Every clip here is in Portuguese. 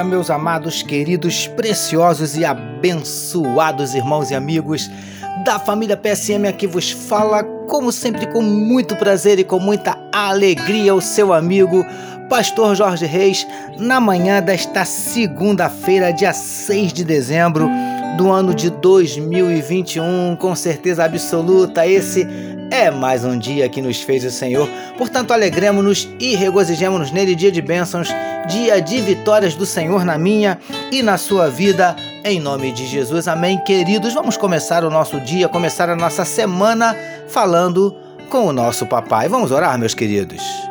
dia, meus amados, queridos, preciosos e abençoados irmãos e amigos da família PSM aqui vos fala, como sempre, com muito prazer e com muita alegria, o seu amigo Pastor Jorge Reis, na manhã desta segunda-feira, dia 6 de dezembro do ano de 2021, com certeza absoluta, esse é mais um dia que nos fez o Senhor, portanto, alegremos-nos e regozijemos-nos nele, dia de bênçãos, dia de vitórias do Senhor na minha e na sua vida, em nome de Jesus. Amém, queridos. Vamos começar o nosso dia, começar a nossa semana falando com o nosso papai. Vamos orar, meus queridos.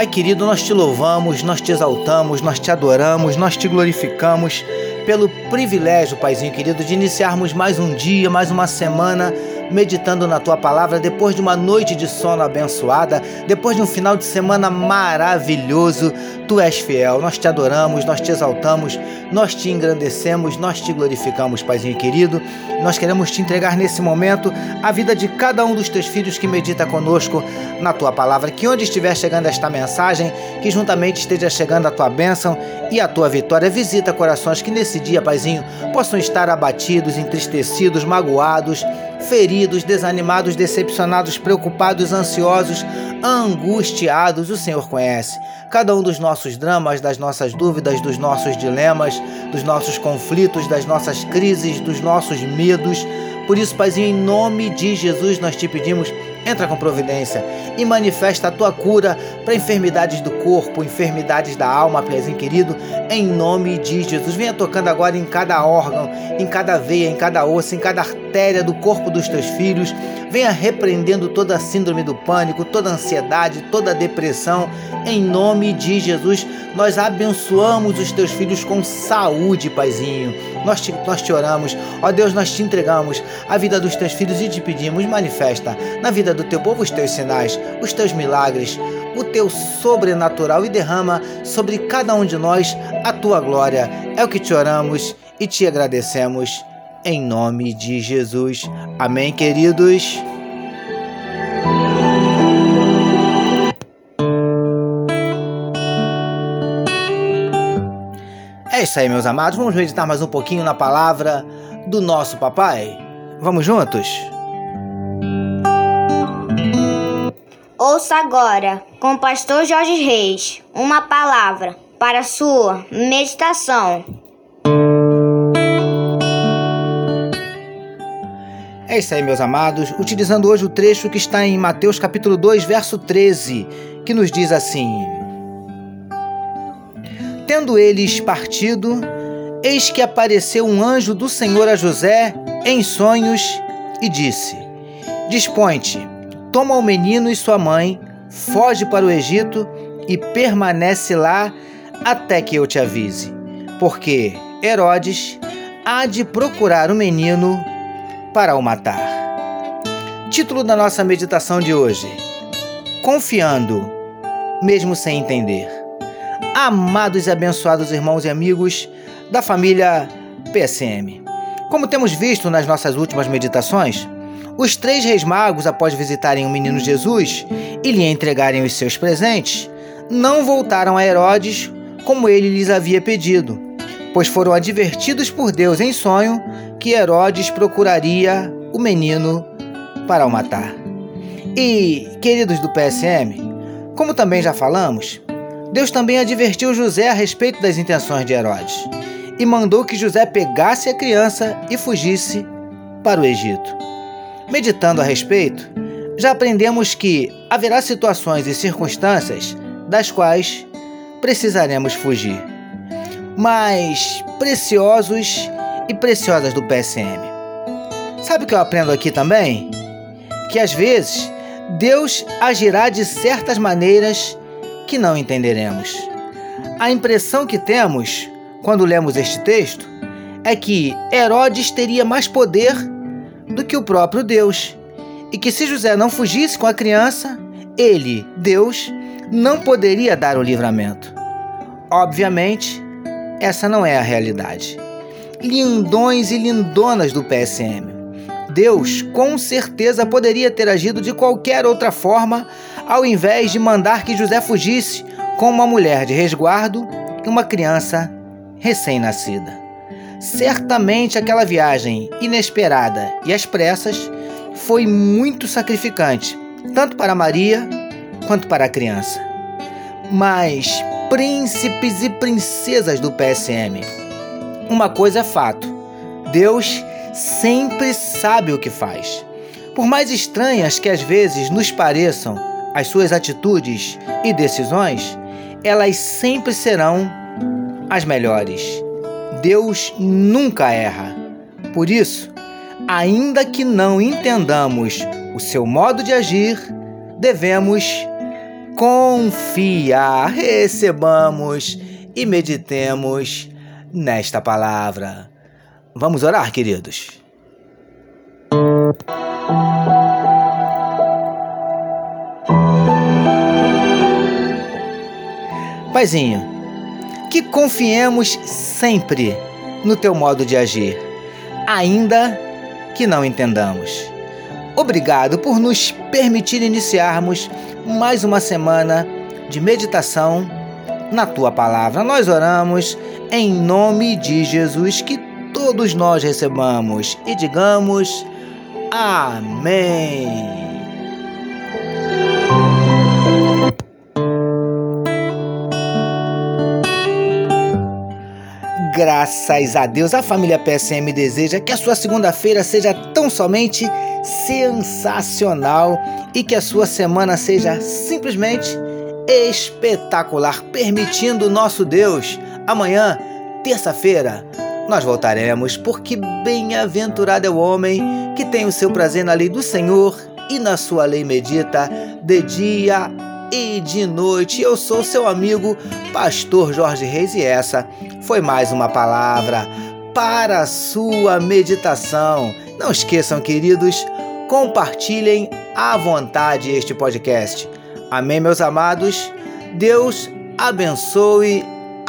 Pai querido, nós te louvamos, nós te exaltamos, nós te adoramos, nós te glorificamos pelo privilégio, Paizinho querido, de iniciarmos mais um dia, mais uma semana meditando na tua palavra depois de uma noite de sono abençoada, depois de um final de semana maravilhoso. Tu és fiel, nós te adoramos, nós te exaltamos, nós te engrandecemos, nós te glorificamos, Paizinho querido. Nós queremos te entregar nesse momento a vida de cada um dos teus filhos que medita conosco na tua palavra. Que onde estiver chegando esta mensagem, que juntamente esteja chegando a tua bênção e a tua vitória. Visita corações que nesse dia, Paizinho, possam estar abatidos, entristecidos, magoados feridos, desanimados, decepcionados, preocupados, ansiosos, angustiados. O Senhor conhece cada um dos nossos dramas, das nossas dúvidas, dos nossos dilemas, dos nossos conflitos, das nossas crises, dos nossos medos. Por isso, Paizinho, em nome de Jesus, nós te pedimos Entra com providência e manifesta a tua cura para enfermidades do corpo, enfermidades da alma, Paizinho querido, em nome de Jesus. Venha tocando agora em cada órgão, em cada veia, em cada osso, em cada artéria do corpo dos teus filhos. Venha repreendendo toda a síndrome do pânico, toda a ansiedade, toda a depressão, em nome de Jesus. Nós abençoamos os teus filhos com saúde, Paizinho. Nós te, nós te oramos, ó Deus, nós te entregamos a vida dos teus filhos e te pedimos, manifesta na vida do teu povo os teus sinais, os teus milagres, o teu sobrenatural e derrama sobre cada um de nós a tua glória. É o que te oramos e te agradecemos. Em nome de Jesus. Amém, queridos. É isso aí, meus amados. Vamos meditar mais um pouquinho na palavra do nosso papai. Vamos juntos? Ouça agora, com o pastor Jorge Reis, uma palavra para sua meditação. É isso aí, meus amados. Utilizando hoje o trecho que está em Mateus capítulo 2, verso 13, que nos diz assim: Tendo eles partido, eis que apareceu um anjo do Senhor a José em sonhos e disse: Dispõe-te, toma o menino e sua mãe, foge para o Egito e permanece lá até que eu te avise, porque Herodes há de procurar o menino para o matar. Título da nossa meditação de hoje: Confiando, mesmo sem entender amados e abençoados irmãos e amigos da família PSM. Como temos visto nas nossas últimas meditações, os três reis magos, após visitarem o menino Jesus e lhe entregarem os seus presentes, não voltaram a Herodes como ele lhes havia pedido, pois foram advertidos por Deus em sonho que Herodes procuraria o menino para o matar. E, queridos do PSM, como também já falamos, Deus também advertiu José a respeito das intenções de Herodes e mandou que José pegasse a criança e fugisse para o Egito. Meditando a respeito, já aprendemos que haverá situações e circunstâncias das quais precisaremos fugir. Mas preciosos e preciosas do PSM. Sabe o que eu aprendo aqui também? Que às vezes Deus agirá de certas maneiras que não entenderemos. A impressão que temos quando lemos este texto é que Herodes teria mais poder do que o próprio Deus e que se José não fugisse com a criança, ele, Deus, não poderia dar o livramento. Obviamente, essa não é a realidade. Lindões e lindonas do PSM. Deus com certeza poderia ter agido de qualquer outra forma, ao invés de mandar que José fugisse com uma mulher de resguardo e uma criança recém-nascida. Certamente aquela viagem inesperada e às pressas foi muito sacrificante, tanto para Maria quanto para a criança. Mas, príncipes e princesas do PSM, uma coisa é fato: Deus sempre sabe o que faz. Por mais estranhas que às vezes nos pareçam as suas atitudes e decisões, elas sempre serão as melhores. Deus nunca erra. Por isso, ainda que não entendamos o seu modo de agir, devemos confiar, recebamos e meditemos nesta palavra. Vamos orar, queridos. Paizinho, que confiemos sempre no teu modo de agir, ainda que não entendamos. Obrigado por nos permitir iniciarmos mais uma semana de meditação na tua palavra. Nós oramos em nome de Jesus, que todos nós recebamos e digamos Amém. Graças a Deus, a família PSM deseja que a sua segunda-feira seja tão somente sensacional e que a sua semana seja simplesmente espetacular, permitindo nosso Deus. Amanhã, terça-feira, nós voltaremos, porque bem-aventurado é o homem que tem o seu prazer na lei do Senhor e na sua lei medita de dia e de noite. Eu sou seu amigo, Pastor Jorge Reis, e essa foi mais uma palavra para a sua meditação. Não esqueçam, queridos, compartilhem à vontade este podcast. Amém, meus amados? Deus abençoe